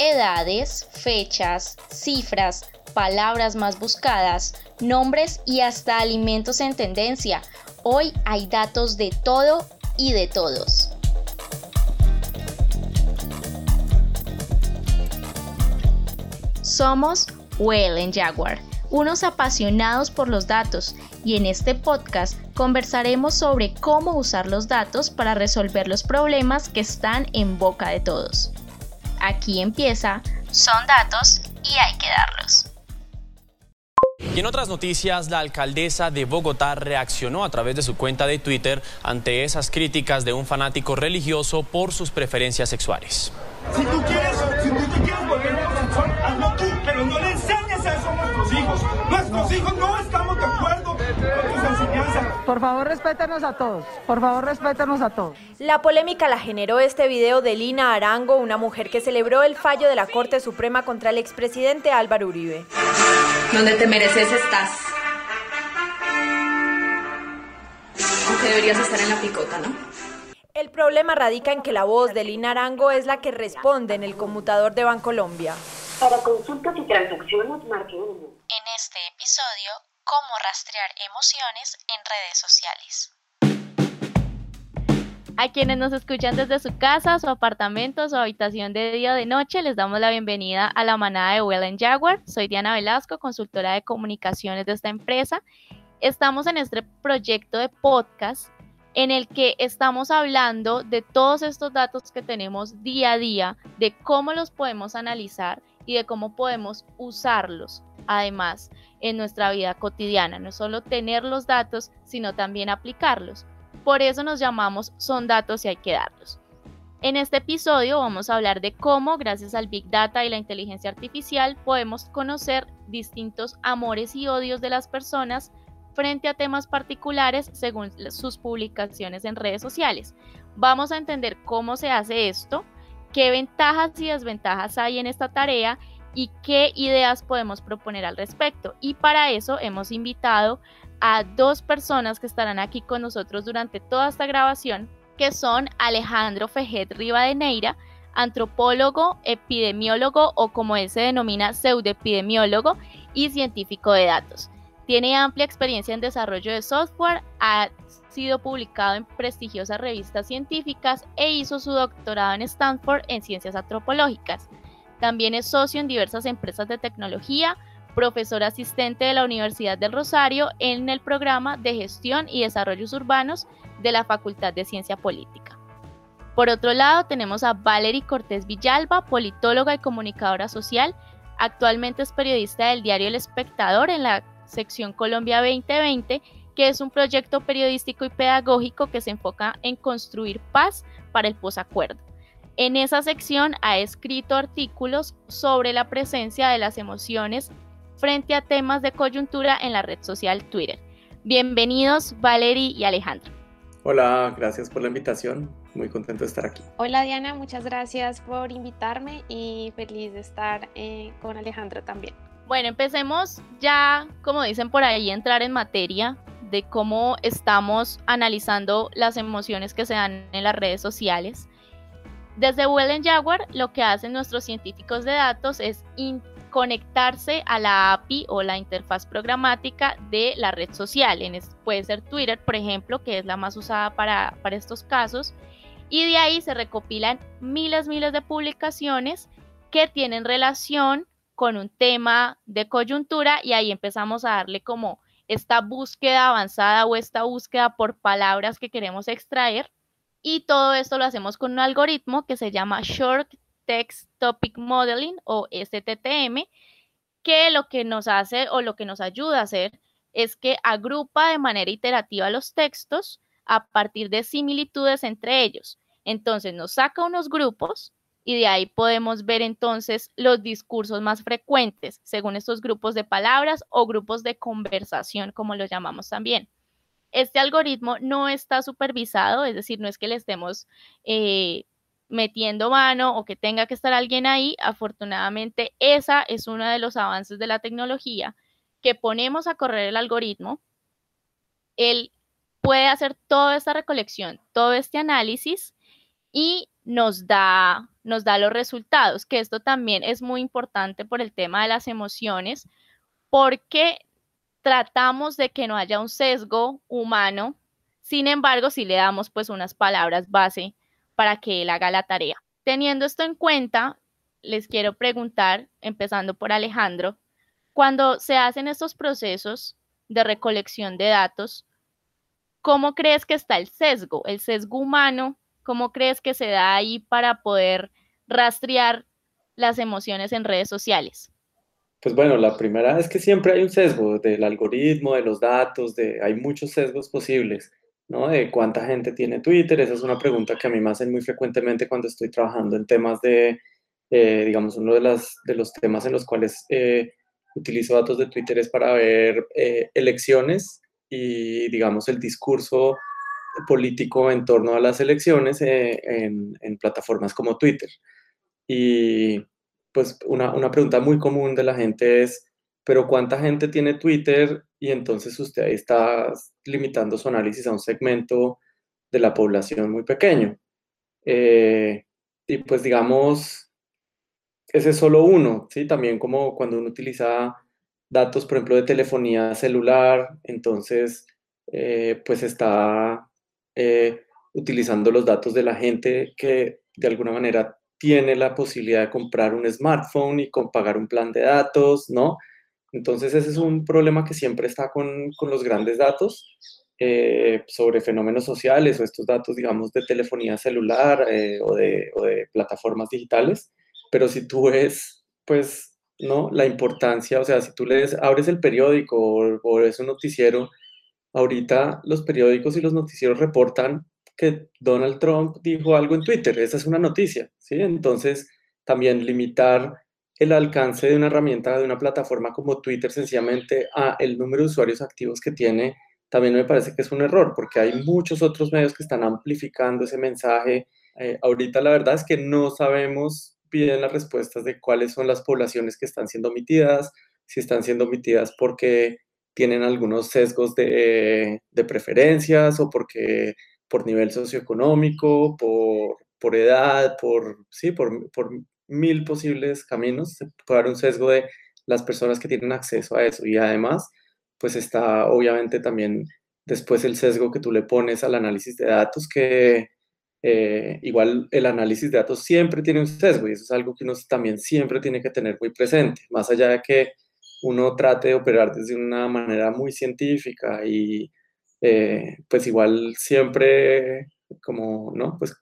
edades, fechas, cifras, palabras más buscadas, nombres y hasta alimentos en tendencia. Hoy hay datos de todo y de todos. Somos Well en Jaguar, unos apasionados por los datos, y en este podcast conversaremos sobre cómo usar los datos para resolver los problemas que están en boca de todos. Aquí empieza, son datos y hay que darlos. Y en otras noticias, la alcaldesa de Bogotá reaccionó a través de su cuenta de Twitter ante esas críticas de un fanático religioso por sus preferencias sexuales. Si tú quieres, si tú te quieres volver homosexual, hazlo tú, pero no le enseñes eso a nuestros hijos. Nuestros hijos no estamos de acuerdo con tus enseñanzas. Por favor, respétanos a todos. Por favor, respétanos a todos. La polémica la generó este video de Lina Arango, una mujer que celebró el fallo de la Corte Suprema contra el expresidente Álvaro Uribe. Donde te mereces estás. Aunque deberías estar en la picota, ¿no? El problema radica en que la voz de Lina Arango es la que responde en el conmutador de Bancolombia. Para consultas y transacciones, marque 1. En este episodio, cómo rastrear emociones en redes sociales. A quienes nos escuchan desde su casa, su apartamento, su habitación de día o de noche, les damos la bienvenida a la manada de Well Jaguar. Soy Diana Velasco, consultora de comunicaciones de esta empresa. Estamos en este proyecto de podcast en el que estamos hablando de todos estos datos que tenemos día a día, de cómo los podemos analizar y de cómo podemos usarlos, además, en nuestra vida cotidiana. No solo tener los datos, sino también aplicarlos. Por eso nos llamamos Son datos y hay que darlos. En este episodio vamos a hablar de cómo, gracias al Big Data y la inteligencia artificial, podemos conocer distintos amores y odios de las personas frente a temas particulares según sus publicaciones en redes sociales. Vamos a entender cómo se hace esto, qué ventajas y desventajas hay en esta tarea y qué ideas podemos proponer al respecto. Y para eso hemos invitado a dos personas que estarán aquí con nosotros durante toda esta grabación, que son Alejandro Fejet Rivadeneira, antropólogo, epidemiólogo o como él se denomina pseudoepidemiólogo y científico de datos. Tiene amplia experiencia en desarrollo de software, ha sido publicado en prestigiosas revistas científicas e hizo su doctorado en Stanford en ciencias antropológicas. También es socio en diversas empresas de tecnología, profesor asistente de la Universidad del Rosario en el programa de Gestión y Desarrollos Urbanos de la Facultad de Ciencia Política. Por otro lado, tenemos a Valerie Cortés Villalba, politóloga y comunicadora social. Actualmente es periodista del diario El Espectador en la sección Colombia 2020, que es un proyecto periodístico y pedagógico que se enfoca en construir paz para el posacuerdo. En esa sección ha escrito artículos sobre la presencia de las emociones frente a temas de coyuntura en la red social Twitter. Bienvenidos Valerie y Alejandro. Hola, gracias por la invitación. Muy contento de estar aquí. Hola Diana, muchas gracias por invitarme y feliz de estar eh, con Alejandro también. Bueno, empecemos ya, como dicen por ahí, entrar en materia de cómo estamos analizando las emociones que se dan en las redes sociales. Desde Well Jaguar, lo que hacen nuestros científicos de datos es conectarse a la API o la interfaz programática de la red social. En puede ser Twitter, por ejemplo, que es la más usada para, para estos casos. Y de ahí se recopilan miles, miles de publicaciones que tienen relación con un tema de coyuntura y ahí empezamos a darle como esta búsqueda avanzada o esta búsqueda por palabras que queremos extraer. Y todo esto lo hacemos con un algoritmo que se llama Short Text Topic Modeling o STTM, que lo que nos hace o lo que nos ayuda a hacer es que agrupa de manera iterativa los textos a partir de similitudes entre ellos. Entonces nos saca unos grupos y de ahí podemos ver entonces los discursos más frecuentes según estos grupos de palabras o grupos de conversación, como los llamamos también. Este algoritmo no está supervisado, es decir, no es que le estemos eh, metiendo mano o que tenga que estar alguien ahí. Afortunadamente, esa es uno de los avances de la tecnología, que ponemos a correr el algoritmo. Él puede hacer toda esta recolección, todo este análisis y nos da nos da los resultados, que esto también es muy importante por el tema de las emociones, porque tratamos de que no haya un sesgo humano, sin embargo, si le damos pues unas palabras base para que él haga la tarea. Teniendo esto en cuenta, les quiero preguntar, empezando por Alejandro, cuando se hacen estos procesos de recolección de datos, ¿cómo crees que está el sesgo? El sesgo humano, ¿cómo crees que se da ahí para poder rastrear las emociones en redes sociales? Pues bueno, la primera es que siempre hay un sesgo del algoritmo, de los datos, de, hay muchos sesgos posibles, ¿no? De cuánta gente tiene Twitter, esa es una pregunta que a mí me hacen muy frecuentemente cuando estoy trabajando en temas de, eh, digamos, uno de, las, de los temas en los cuales eh, utilizo datos de Twitter es para ver eh, elecciones y, digamos, el discurso político en torno a las elecciones en, en plataformas como Twitter. Y pues una, una, pregunta muy común de la gente es, pero ¿cuánta gente tiene Twitter? Y entonces usted ahí está limitando su análisis a un segmento de la población muy pequeño. Eh, y pues digamos, ese es solo uno, ¿sí? También como cuando uno utiliza datos, por ejemplo, de telefonía celular, entonces, eh, pues está eh, utilizando los datos de la gente que de alguna manera tiene la posibilidad de comprar un smartphone y con pagar un plan de datos, ¿no? Entonces ese es un problema que siempre está con, con los grandes datos eh, sobre fenómenos sociales o estos datos, digamos, de telefonía celular eh, o, de, plataformas digitales. Pero si tú ves, pues, ¿no? La importancia, o sea, si tú lees, abres el periódico o, o es un noticiero, ahorita los periódicos y los noticieros reportan que Donald Trump dijo algo en Twitter. Esa es una noticia, ¿sí? Entonces, también limitar el alcance de una herramienta, de una plataforma como Twitter, sencillamente a el número de usuarios activos que tiene, también me parece que es un error, porque hay muchos otros medios que están amplificando ese mensaje. Eh, ahorita la verdad es que no sabemos bien las respuestas de cuáles son las poblaciones que están siendo omitidas, si están siendo omitidas porque tienen algunos sesgos de, de preferencias o porque por nivel socioeconómico, por, por edad, por, sí, por, por mil posibles caminos. Se puede dar un sesgo de las personas que tienen acceso a eso. Y además, pues está obviamente también después el sesgo que tú le pones al análisis de datos, que eh, igual el análisis de datos siempre tiene un sesgo y eso es algo que uno también siempre tiene que tener muy presente, más allá de que uno trate de operar desde una manera muy científica y eh, pues igual siempre, como, ¿no? Pues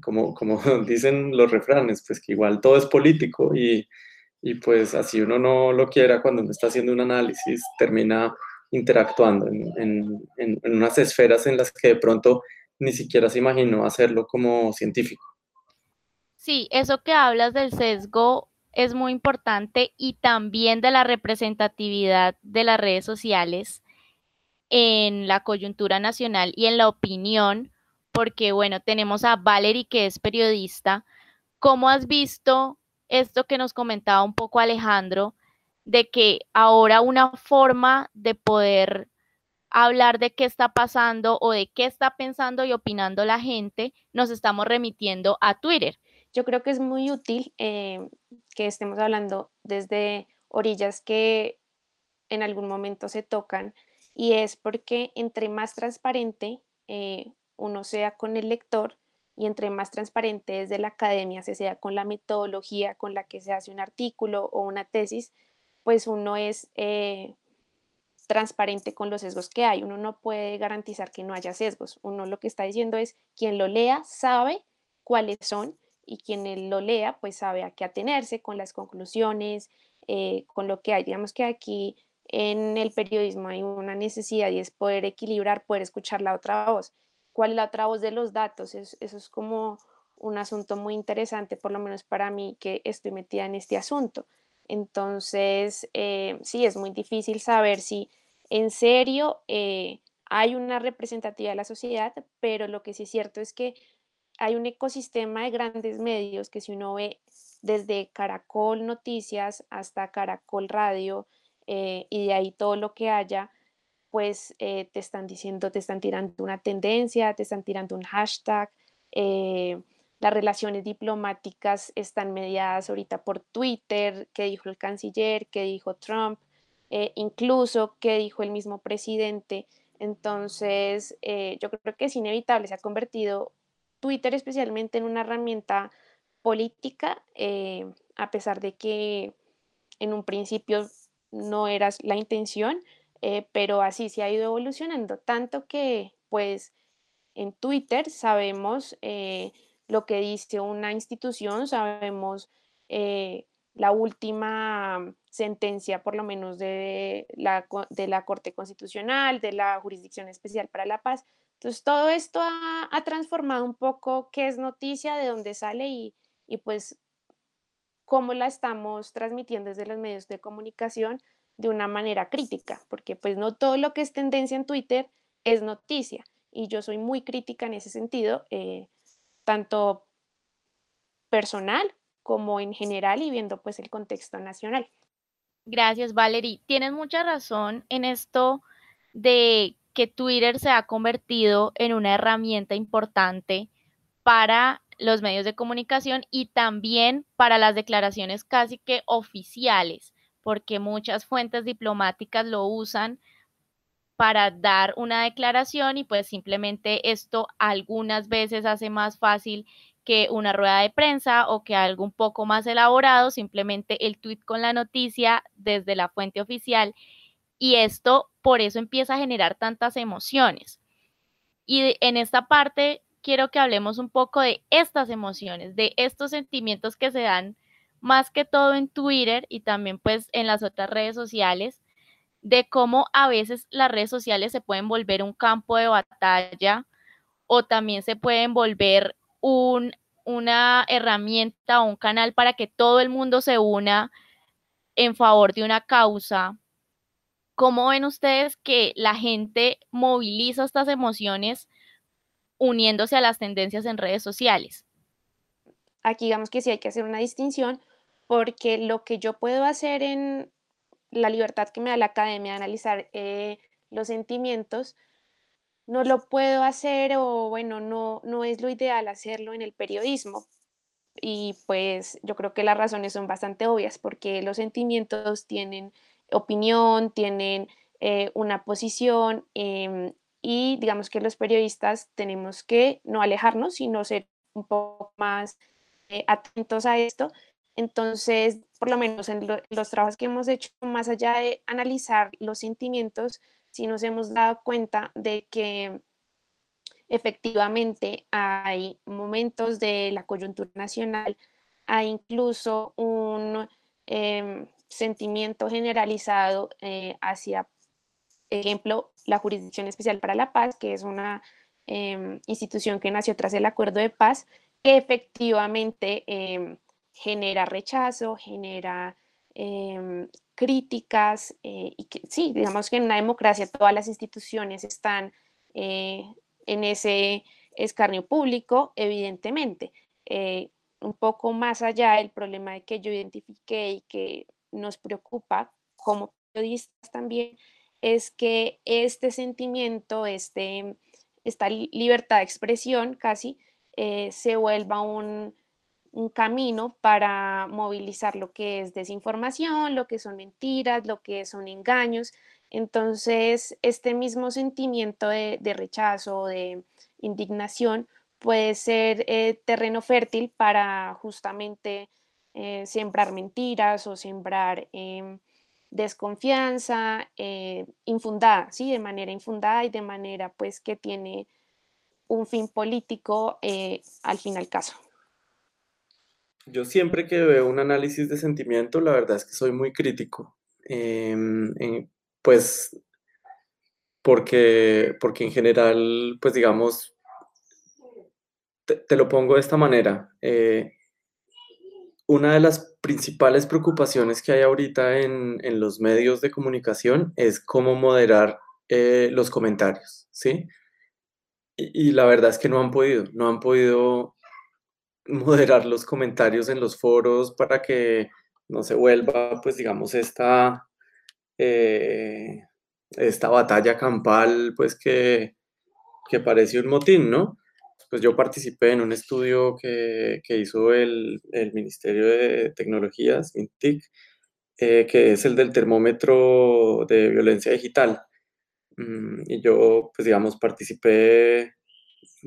como, como dicen los refranes, pues que igual todo es político y, y pues así uno no lo quiera cuando uno está haciendo un análisis, termina interactuando en, en, en, unas esferas en las que de pronto ni siquiera se imaginó hacerlo como científico. Sí, eso que hablas del sesgo es muy importante y también de la representatividad de las redes sociales en la coyuntura nacional y en la opinión, porque bueno, tenemos a Valerie que es periodista. ¿Cómo has visto esto que nos comentaba un poco Alejandro, de que ahora una forma de poder hablar de qué está pasando o de qué está pensando y opinando la gente, nos estamos remitiendo a Twitter? Yo creo que es muy útil eh, que estemos hablando desde orillas que en algún momento se tocan y es porque entre más transparente eh, uno sea con el lector y entre más transparente desde la academia, se sea con la metodología con la que se hace un artículo o una tesis, pues uno es eh, transparente con los sesgos que hay. Uno no puede garantizar que no haya sesgos. Uno lo que está diciendo es quien lo lea sabe cuáles son y quien lo lea pues sabe a qué atenerse con las conclusiones, eh, con lo que hay. Digamos que aquí en el periodismo hay una necesidad y es poder equilibrar, poder escuchar la otra voz. ¿Cuál es la otra voz de los datos? eso es como un asunto muy interesante, por lo menos para mí que estoy metida en este asunto. Entonces, eh, sí, es muy difícil saber si en serio eh, hay una representatividad de la sociedad, pero lo que sí es cierto es que hay un ecosistema de grandes medios que si uno ve desde Caracol Noticias hasta Caracol Radio, eh, y de ahí todo lo que haya, pues eh, te están diciendo, te están tirando una tendencia, te están tirando un hashtag, eh, las relaciones diplomáticas están mediadas ahorita por Twitter, qué dijo el canciller, qué dijo Trump, eh, incluso qué dijo el mismo presidente. Entonces, eh, yo creo que es inevitable, se ha convertido Twitter especialmente en una herramienta política, eh, a pesar de que en un principio no era la intención, pero así se ha ido evolucionando, tanto que pues en Twitter sabemos lo que dice una institución, sabemos eh, la última sentencia, por lo menos de la, de la Corte Constitucional, de la Jurisdicción Especial para la Paz. Entonces, todo esto ha, transformado un poco qué es noticia, de dónde sale y, y pues cómo la estamos transmitiendo desde los medios de comunicación de una manera crítica, porque pues no todo lo que es tendencia en Twitter es noticia y yo soy muy crítica en ese sentido. Eh, tanto personal como en general y viendo pues el contexto nacional. Gracias, Valerie. Tienes mucha razón en esto de que Twitter se ha convertido en una herramienta importante para los medios de comunicación y también para las declaraciones casi que oficiales, porque muchas fuentes diplomáticas lo usan para dar una declaración y pues simplemente esto algunas veces hace más fácil que una rueda de prensa o que algo un poco más elaborado, simplemente el tweet con la noticia desde la fuente oficial y esto por eso empieza a generar tantas emociones. Y en esta parte quiero que hablemos un poco de estas emociones, de estos sentimientos que se dan más que todo en Twitter y también pues en las otras redes sociales de cómo a veces las redes sociales se pueden volver un campo de batalla o también se pueden volver un, una herramienta o un canal para que todo el mundo se una en favor de una causa. ¿Cómo ven ustedes que la gente moviliza estas emociones uniéndose a las tendencias en redes sociales? Aquí digamos que sí hay que hacer una distinción porque lo que yo puedo hacer en, la libertad que me da la academia de analizar eh, los sentimientos, no lo puedo hacer o bueno, no, no es lo ideal hacerlo en el periodismo. Y pues yo creo que las razones son bastante obvias porque los sentimientos tienen opinión, tienen eh, una posición em, y digamos que los periodistas tenemos que no alejarnos, sino ser un poco más eh, atentos a esto. Entonces, por lo menos en los trabajos que hemos hecho, más allá de analizar los sentimientos, sí nos hemos dado cuenta de que efectivamente hay momentos de la coyuntura nacional, hay incluso un em, sentimiento generalizado eh, hacia, ejemplo, la Jurisdicción Especial para la Paz, que es una em, institución que nació tras el Acuerdo de Paz, que efectivamente em, genera rechazo, genera em, críticas eh, y que sí, digamos que en una democracia todas las instituciones están eh, en ese escarnio público, evidentemente. Eh, un poco más allá el problema de que yo identifiqué y que nos preocupa como periodistas también es que este sentimiento, este, esta libertad de expresión casi, se vuelva un, un camino para movilizar lo que es desinformación, lo que son mentiras, lo que son engaños. Entonces, este mismo sentimiento de, rechazo, de indignación, puede ser eh, terreno fértil para justamente eh, sembrar mentiras o sembrar em, desconfianza eh, infundada, ¿sí? De manera infundada y de manera pues que tiene un fin político al fin al caso. Yo siempre que veo un análisis de sentimiento, la verdad es que soy muy crítico. Em, pues porque, porque en general, pues digamos, te, lo pongo de esta manera. Eh, una de las principales preocupaciones que hay ahorita en, los medios de comunicación es cómo moderar eh, los comentarios, ¿sí? Y, y, la verdad es que no han podido, no han podido moderar los comentarios en los foros para que no se vuelva, pues digamos, esta, eh, esta batalla campal, pues que, que parece un motín, ¿no? Pues yo participé en un estudio que, que hizo el, el, Ministerio de Tecnologías, MINTIC, eh, que es el del termómetro de violencia digital. Mm, y yo, pues digamos, participé,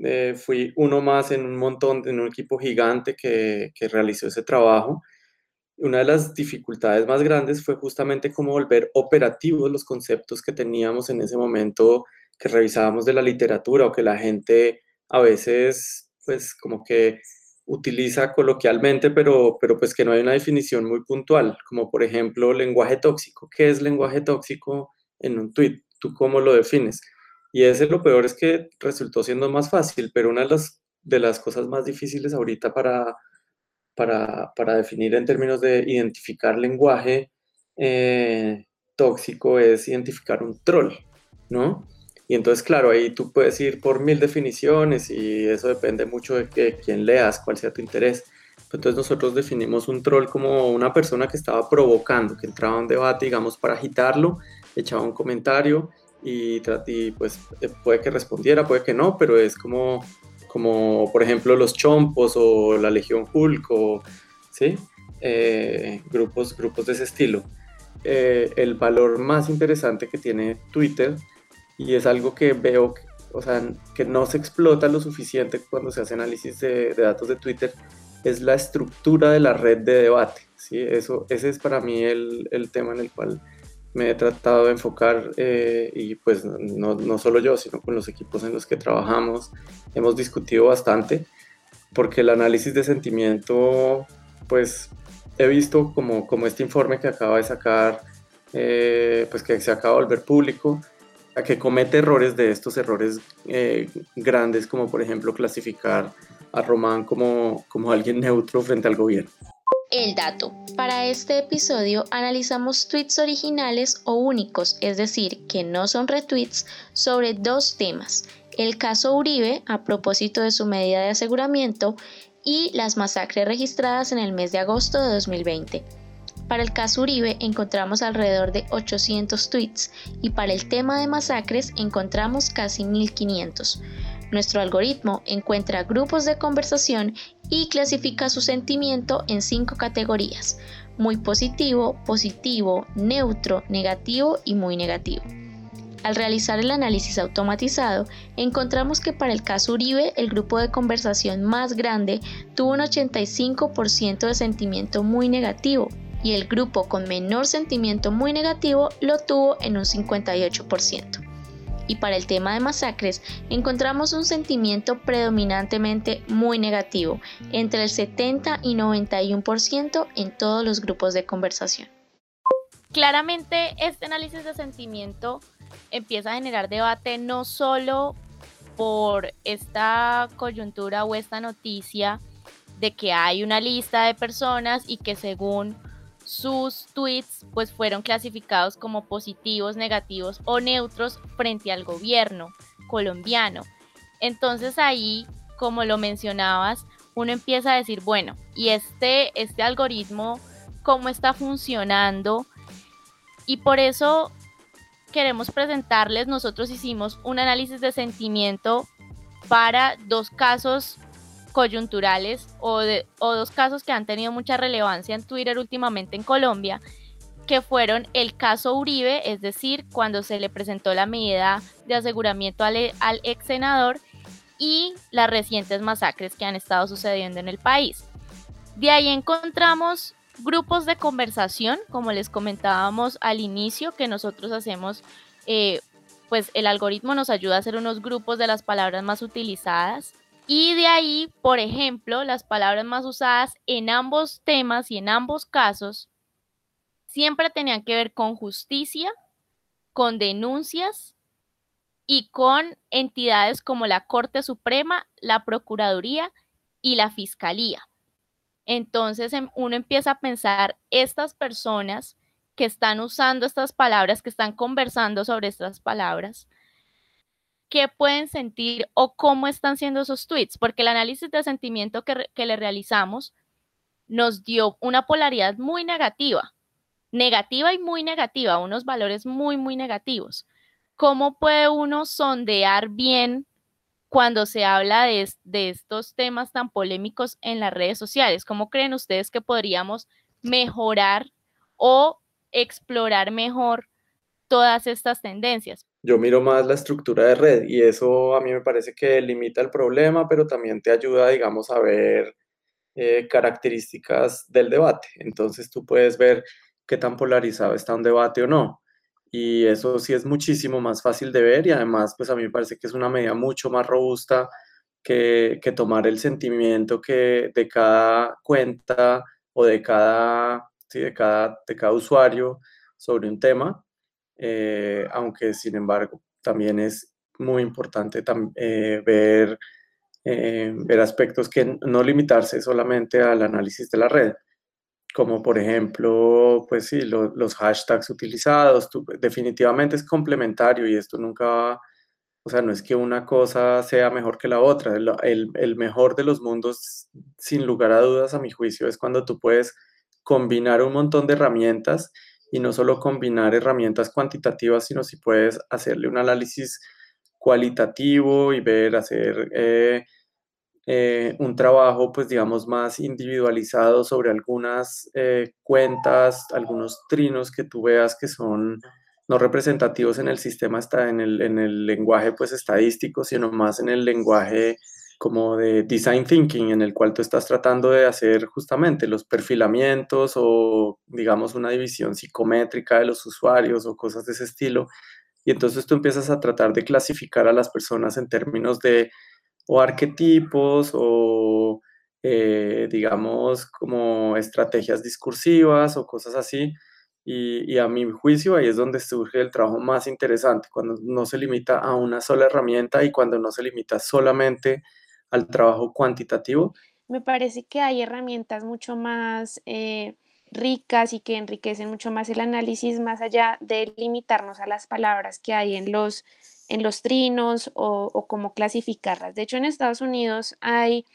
eh, fui uno más en un montón, en un equipo gigante que, que realizó ese trabajo. Una de las dificultades más grandes fue justamente cómo volver operativos los conceptos que teníamos en ese momento que revisábamos de la literatura o que la gente a veces, pues como que utiliza coloquialmente, pero, pero pues que no hay una definición muy puntual, como por ejemplo lenguaje tóxico. ¿Qué es lenguaje tóxico en un tweet? ¿Tú cómo lo defines? Y ese lo peor es que resultó siendo más fácil, pero una de las, de las cosas más difíciles ahorita para, para, para definir en términos de identificar lenguaje eh, tóxico es identificar un troll, ¿no? Y entonces, claro, ahí tú puedes ir por mil definiciones y eso depende mucho de que, quién leas, cuál sea tu interés. Entonces nosotros definimos un troll como una persona que estaba provocando, que entraba a un debate, digamos, para agitarlo, echaba un comentario y, y pues eh, puede que respondiera, puede que no, pero es como, como por ejemplo, los chompos o la Legión Hulk o, ¿sí? Eh, grupos, grupos de ese estilo. Eh, el valor más interesante que tiene Twitter y es algo que veo, o sea, que no se explota lo suficiente cuando se hace análisis de, datos de Twitter, es la estructura de la red de debate. ¿sí? Eso, ese es para mí el, el tema en el cual me he tratado de enfocar eh, y pues no, no, solo yo, sino con los equipos en los que trabajamos, hemos discutido bastante, porque el análisis de sentimiento, pues he visto como, como este informe que acaba de sacar, eh, pues que se acaba de volver público, que comete errores de estos errores eh, grandes, como por ejemplo clasificar a Román como, como alguien neutro frente al gobierno. El dato. Para este episodio analizamos tweets originales o únicos, es decir, que no son retweets, sobre dos temas. El caso Uribe, a propósito de su medida de aseguramiento, y las masacres registradas en el mes de agosto de 2020. Para el caso Uribe encontramos alrededor de 800 tweets y para el tema de masacres encontramos casi 1500. Nuestro algoritmo encuentra grupos de conversación y clasifica su sentimiento en cinco categorías, muy positivo, positivo, neutro, negativo y muy negativo. Al realizar el análisis automatizado, encontramos que para el caso Uribe el grupo de conversación más grande tuvo un 85% de sentimiento muy negativo y el grupo con menor sentimiento muy negativo lo tuvo en un 58%. Y para el tema de masacres encontramos un sentimiento predominantemente muy negativo, entre el 70 y 91% en todos los grupos de conversación. Claramente este análisis de sentimiento empieza a generar debate no solo por esta coyuntura o esta noticia de que hay una lista de personas y que según sus tweets pues fueron clasificados como positivos, negativos o neutros frente al gobierno colombiano. Entonces ahí, como lo mencionabas, uno empieza a decir, bueno, ¿y este, este algoritmo cómo está funcionando? Y por eso queremos presentarles, nosotros hicimos un análisis de sentimiento para dos casos coyunturales o, dos casos que han tenido mucha relevancia en Twitter últimamente en Colombia, que fueron el caso Uribe, es decir, cuando se le presentó la medida de aseguramiento al, al ex senador y las recientes masacres que han estado sucediendo en el país. De ahí encontramos grupos de conversación, como les comentábamos al inicio, que nosotros hacemos, eh, pues el algoritmo nos ayuda a hacer unos grupos de las palabras más utilizadas. Y de ahí, por ejemplo, las palabras más usadas en ambos temas y en ambos casos siempre tenían que ver con justicia, con denuncias y con entidades como la Corte Suprema, la Procuraduría y la Fiscalía. Entonces em, uno empieza a pensar, estas personas que están usando estas palabras, que están conversando sobre estas palabras, qué pueden sentir o cómo están siendo esos tweets, porque el análisis de sentimiento que, que le realizamos nos dio una polaridad muy negativa, negativa y muy negativa, unos valores muy, muy negativos. ¿Cómo puede uno sondear bien cuando se habla de, de, estos temas tan polémicos en las redes sociales? ¿Cómo creen ustedes que podríamos mejorar o explorar mejor todas estas tendencias? Yo miro más la estructura de red y eso a mí me parece que limita el problema, pero también te ayuda, digamos, a ver eh, características del debate. Entonces tú puedes ver qué tan polarizado está un debate o no. Y eso sí es muchísimo más fácil de ver y además, pues a mí me parece que es una medida mucho más robusta que, que tomar el sentimiento que de cada cuenta o de cada, sí, de cada, de cada usuario sobre un tema eh, aunque sin embargo también es muy importante eh, ver, eh, ver aspectos que no limitarse solamente al análisis de la red, como por ejemplo, pues sí, los hashtags utilizados, definitivamente es complementario y esto nunca o sea, no es que una cosa sea mejor que la otra, el, el, el mejor de los mundos, sin lugar a dudas, a mi juicio, es cuando tú puedes combinar un montón de herramientas y no solo combinar herramientas cuantitativas, sino si puedes hacerle un análisis cualitativo y ver, hacer eh, eh, un trabajo, pues digamos, más individualizado sobre algunas eh, cuentas, algunos trinos que tú veas que son no representativos en el sistema, está en el, en el lenguaje pues estadístico, sino más en el lenguaje como de design thinking en el cual tú estás tratando de hacer justamente los perfilamientos o digamos una división psicométrica de los usuarios o cosas de ese estilo. Y entonces tú empiezas a tratar de clasificar a las personas en términos de o arquetipos o eh, digamos como estrategias discursivas o cosas así. Y, y, a mi juicio ahí es donde surge el trabajo más interesante, cuando no se limita a una sola herramienta y cuando no se limita solamente al trabajo cuantitativo? Me parece que hay herramientas mucho más eh, ricas y que enriquecen mucho más el análisis, más allá de limitarnos a las palabras que hay en los, en los trinos o, cómo clasificarlas. De hecho, en Estados Unidos hay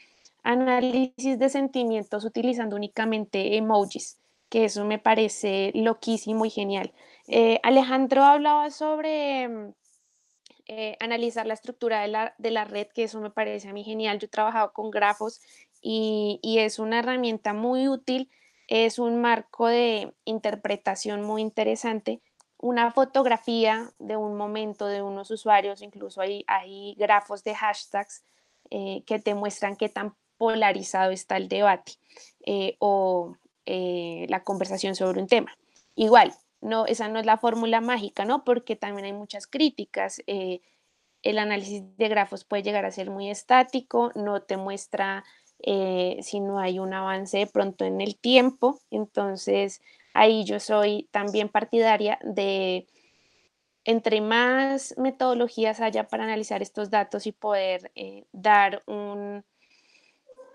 análisis de sentimientos utilizando únicamente emojis, que eso me parece loquísimo y genial. Eh, Alejandro hablaba sobre mm, eh, analizar la estructura de la, de la, red, que eso me parece a mí genial. Yo he trabajado con grafos y, y, es una herramienta muy útil, es un marco de interpretación muy interesante. Una fotografía de un momento de unos usuarios, incluso hay, hay grafos de hashtags eh, que te muestran qué tan polarizado está el debate eh, o la conversación sobre un tema. Igual, no, esa no es la fórmula mágica, ¿no? Porque también hay muchas críticas. Eh, el análisis de grafos puede llegar a ser muy estático, no te muestra eh, si no hay un avance de pronto en el tiempo. Entonces, ahí yo soy también partidaria de entre más metodologías haya para analizar estos datos y poder eh, dar un,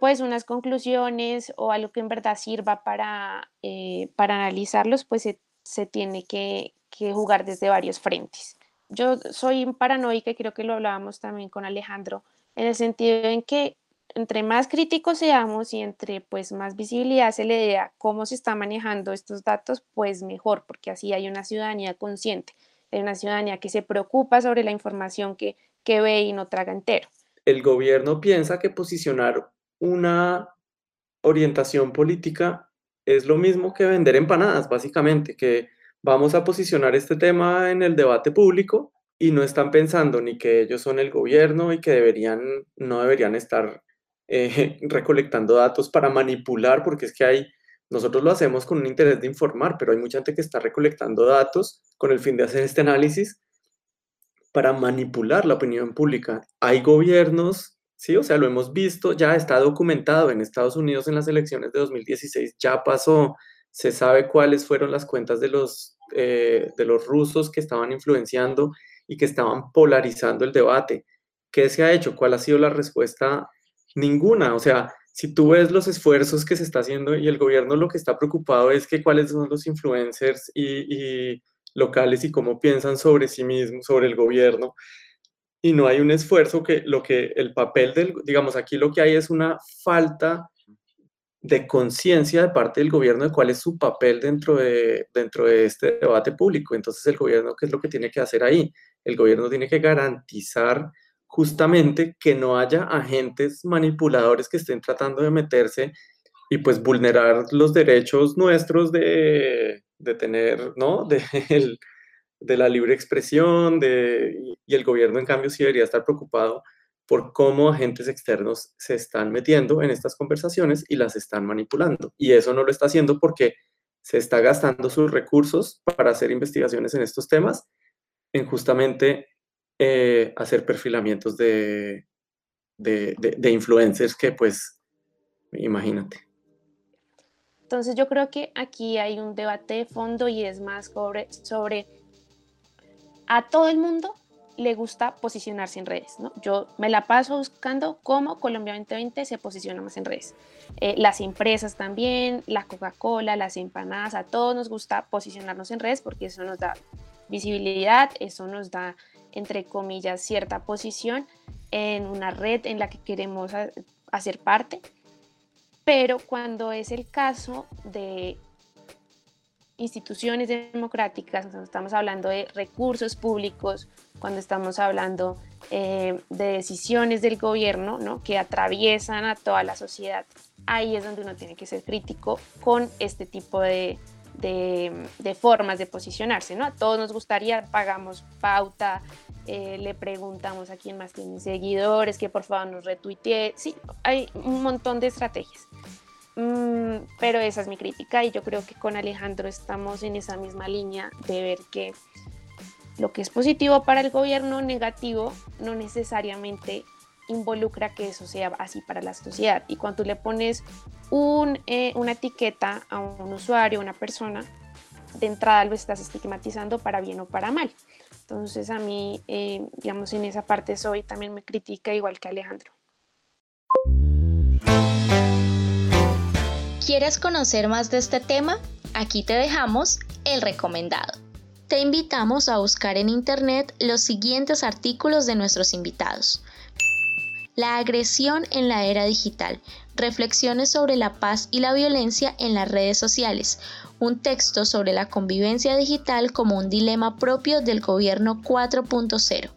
pues unas conclusiones o algo que en verdad sirva para, para analizarlos, pues se tiene que, jugar desde varios frentes. Yo soy paranoica y creo que lo hablábamos también con Alejandro, en el sentido en que entre más críticos seamos y entre pues más visibilidad se le dé a cómo se está manejando estos datos, pues mejor, porque así hay una ciudadanía consciente, hay una ciudadanía que se preocupa sobre la información que, que ve y no traga entero. El gobierno piensa que posicionar una orientación política es lo mismo que vender empanadas, básicamente, que vamos a posicionar este tema en el debate público y no están pensando ni que ellos son el gobierno y que deberían, no deberían estar eh, recolectando datos para manipular, porque es que hay, nosotros lo hacemos con un interés de informar, pero hay mucha gente que está recolectando datos con el fin de hacer este análisis para manipular la opinión pública. Hay gobiernos Sí, o sea, lo hemos visto, ya está documentado en Estados Unidos en las elecciones de 2016, ya pasó, se sabe cuáles fueron las cuentas de los, eh, de los rusos que estaban influenciando y que estaban polarizando el debate. ¿Qué se ha hecho? ¿Cuál ha sido la respuesta? Ninguna. O sea, si tú ves los esfuerzos que se está haciendo y el gobierno lo que está preocupado es que cuáles son los influencers y, y locales y cómo piensan sobre sí mismos, sobre el gobierno, y no hay un esfuerzo que lo que el papel del, digamos, aquí lo que hay es una falta de conciencia de parte del gobierno de cuál es su papel dentro de, dentro de este debate público. Entonces el gobierno, ¿qué es lo que tiene que hacer ahí? El gobierno tiene que garantizar justamente que no haya agentes manipuladores que estén tratando de meterse y pues vulnerar los derechos nuestros de, de tener, ¿no? De, el, de la libre expresión, de, y el gobierno en cambio sí debería estar preocupado por cómo agentes externos se están metiendo en estas conversaciones y las están manipulando. Y eso no lo está haciendo porque se está gastando sus recursos para hacer investigaciones en estos temas, en justamente eh, hacer perfilamientos de, de, de, influencers que pues, imagínate. Entonces yo creo que aquí hay un debate de fondo y es más sobre, sobre a todo el mundo le gusta posicionarse en redes. ¿no? Yo me la paso buscando cómo Colombia 2020 se posiciona más en redes. Eh, las empresas también, la Coca-Cola, las empanadas, a todos nos gusta posicionarnos en redes porque eso nos da visibilidad, eso nos da, entre comillas, cierta posición en una red en la que queremos hacer parte. Pero cuando es el caso de instituciones democráticas, estamos hablando de recursos públicos, cuando estamos hablando eh, de decisiones del gobierno ¿no? que atraviesan a toda la sociedad, ahí es donde uno tiene que ser crítico con este tipo de, de, formas de posicionarse. ¿no? A todos nos gustaría, pagamos pauta, eh, le preguntamos a quién más tiene seguidores, que por favor nos retuitee. Sí, hay un montón de estrategias. Mm, pero esa es mi crítica y yo creo que con Alejandro estamos en esa misma línea de ver que lo que es positivo para el gobierno, negativo, no necesariamente involucra que eso sea así para la sociedad. Y cuando tú le pones eh, una etiqueta a un usuario, a una persona, de entrada lo estás estigmatizando para bien o para mal. Entonces a mí, eh, digamos, en esa parte soy también me critica igual que Alejandro. ¿Quieres conocer más de este tema? Aquí te dejamos el recomendado. Te invitamos a buscar en Internet los siguientes artículos de nuestros invitados. La agresión en la era digital. Reflexiones sobre la paz y la violencia en las redes sociales. Un texto sobre la convivencia digital como un dilema propio del gobierno 4.0.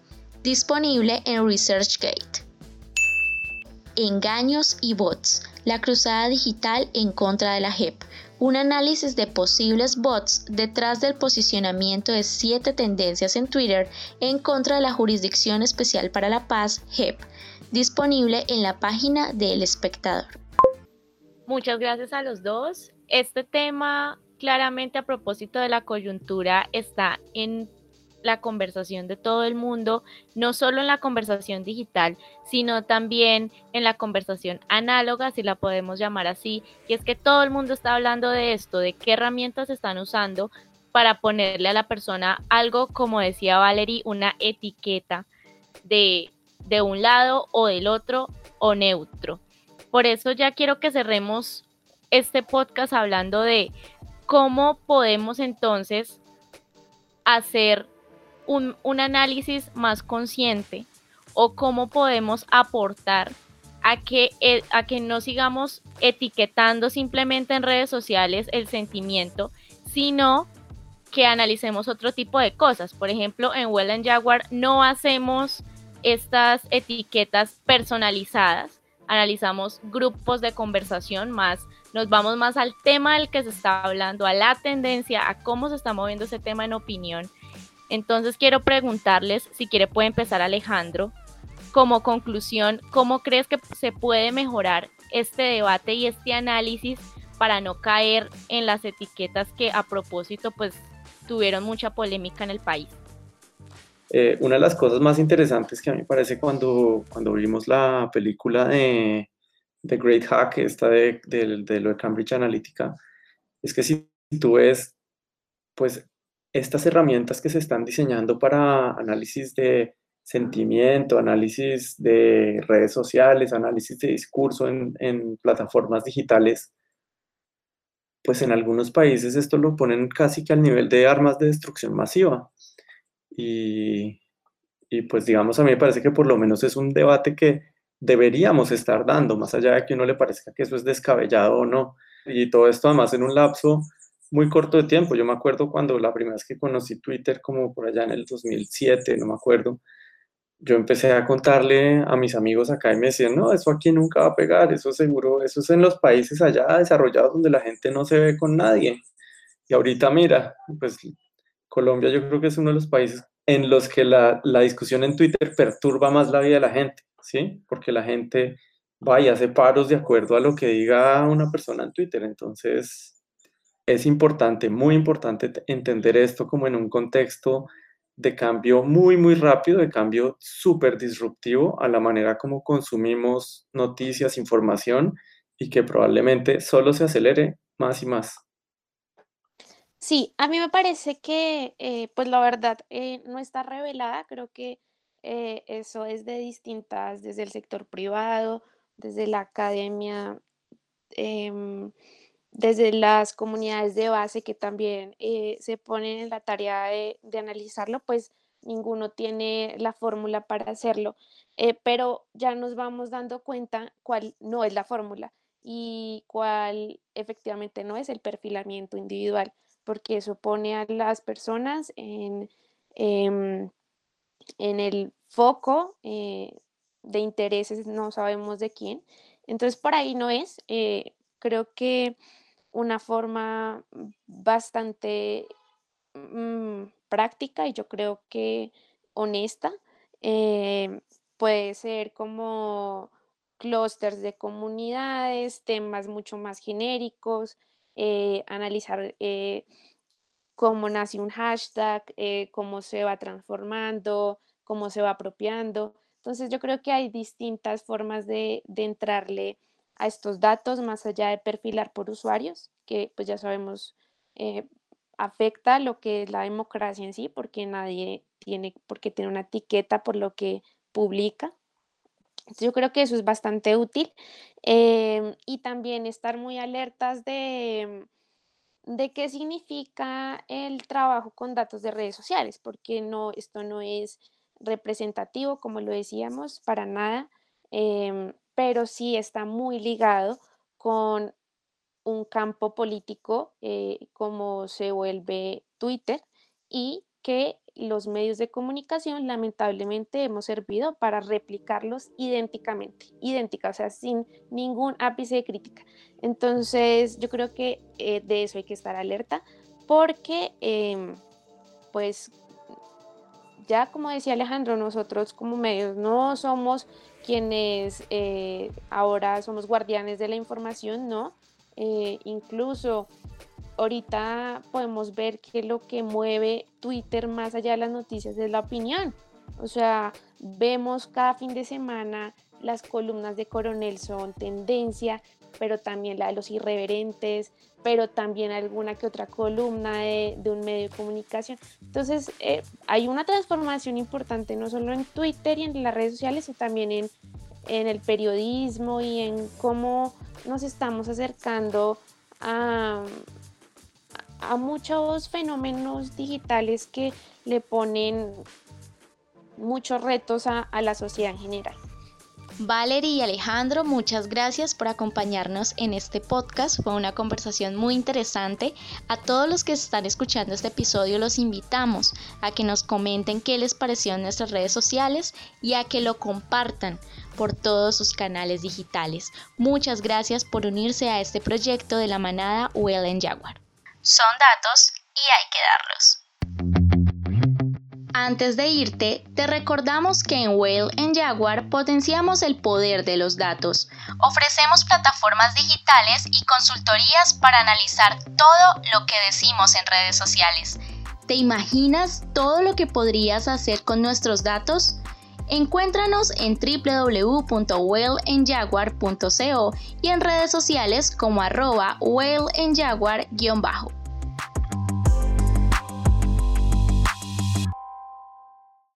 Disponible en ResearchGate. Engaños y bots. La cruzada digital en contra de la JEP. Un análisis de posibles bots detrás del posicionamiento de siete tendencias en Twitter en contra de la Jurisdicción Especial para la Paz, JEP, disponible en la página del espectador. Muchas gracias a los dos. Este tema, claramente a propósito de la coyuntura, está en la conversación de todo el mundo, no solo en la conversación digital, sino también en la conversación análoga, si la podemos llamar así, y es que todo el mundo está hablando de esto, de qué herramientas están usando para ponerle a la persona algo, como decía Valerie, una etiqueta de, de un lado o del otro o neutro. Por eso ya quiero que cerremos este podcast hablando de cómo podemos entonces hacer un, análisis más consciente o cómo podemos aportar a que, eh, a que no sigamos etiquetando simplemente en redes sociales el sentimiento, sino que analicemos otro tipo de cosas. Por ejemplo, en Well Jaguar no hacemos estas etiquetas personalizadas, analizamos grupos de conversación más, nos vamos más al tema del que se está hablando, a la tendencia, a cómo se está moviendo ese tema en opinión entonces quiero preguntarles, si quiere puede empezar Alejandro, como conclusión, ¿cómo crees que se puede mejorar este debate y este análisis para no caer en las etiquetas que a propósito pues tuvieron mucha polémica en el país? Eh, una de las cosas más interesantes que a mí me parece cuando, cuando vimos la película de The Great Hack, esta de, de, de lo de Cambridge Analytica, es que si tú ves, pues estas herramientas que se están diseñando para análisis de sentimiento, análisis de redes sociales, análisis de discurso en, plataformas digitales, pues en algunos países esto lo ponen casi que al nivel de armas de destrucción masiva. Y, y pues digamos, a mí me parece que por lo menos es un debate que deberíamos estar dando, más allá de que uno le parezca que eso es descabellado o no. Y todo esto además en un lapso muy corto de tiempo. Yo me acuerdo cuando la primera vez que conocí Twitter, como por allá en el 2007, no me acuerdo, yo empecé a contarle a mis amigos acá y me decían, no, eso aquí nunca va a pegar, eso seguro, eso es en los países allá desarrollados donde la gente no se ve con nadie. Y ahorita mira, pues Colombia yo creo que es uno de los países en los que la, la discusión en Twitter perturba más la vida de la gente, ¿sí? Porque la gente va y hace paros de acuerdo a lo que diga una persona en Twitter. Entonces, es importante, muy importante entender esto como en un contexto de cambio muy, muy rápido, de cambio súper disruptivo a la manera como consumimos noticias, información y que probablemente solo se acelere más y más. Sí, a mí me parece que, eh, pues la verdad, eh, no está revelada, creo que eh, eso es de distintas, desde el sector privado, desde la academia, em, desde las comunidades de base que también eh, se ponen en la tarea de, analizarlo, pues ninguno tiene la fórmula para hacerlo, eh, pero ya nos vamos dando cuenta cuál no es la fórmula y cuál efectivamente no es el perfilamiento individual, porque eso pone a las personas en, em, en el foco eh, de intereses, no sabemos de quién. Entonces, por ahí no es. creo que una forma bastante mm, práctica y yo creo que honesta. Eh, puede ser como clústeres de comunidades, temas mucho más genéricos, eh, analizar eh, cómo nace un hashtag, cómo se va transformando, cómo se va apropiando. Entonces yo creo que hay distintas formas de, de entrarle a estos datos más allá de perfilar por usuarios, que pues ya sabemos eh, afecta lo que es la democracia en sí, porque nadie tiene por qué tener una etiqueta por lo que publica. yo creo que eso es bastante útil em, y también estar muy alertas de, de qué significa el trabajo con datos de redes sociales, porque no, esto no es representativo, como lo decíamos, para nada. Em, pero sí está muy ligado con un campo político eh, como se vuelve Twitter y que los medios de comunicación lamentablemente hemos servido para replicarlos idénticamente, idéntica, o sea, sin ningún ápice de crítica. Entonces, yo creo que eh, de eso hay que estar alerta porque, em, pues, ya como decía Alejandro, nosotros como medios no somos quienes eh, ahora somos guardianes de la información, ¿no? Eh, incluso ahorita podemos ver que lo que mueve Twitter más allá de las noticias es la opinión. O sea, vemos cada fin de semana las columnas de Coronel son tendencia, pero también la de los irreverentes, pero también alguna que otra columna de, un medio de comunicación. Entonces, eh, hay una transformación importante no solo en Twitter y en las redes sociales, sino también en, en el periodismo y en cómo nos estamos acercando a muchos fenómenos digitales que le ponen muchos retos a la sociedad en general. Valerie y Alejandro, muchas gracias por acompañarnos en este podcast. Fue una conversación muy interesante. A todos los que están escuchando este episodio los invitamos a que nos comenten qué les pareció en nuestras redes sociales y a que lo compartan por todos sus canales digitales. Muchas gracias por unirse a este proyecto de la manada Well Jaguar. Son datos y hay que darlos. Antes de irte, te recordamos que en Whale en Jaguar potenciamos el poder de los datos. Ofrecemos plataformas digitales y consultorías para analizar todo lo que decimos en redes sociales. ¿Te imaginas todo lo que podrías hacer con nuestros datos? Encuéntranos en www.whaleenjaguar.co y en redes sociales como arroba whaleenjaguar-bajo.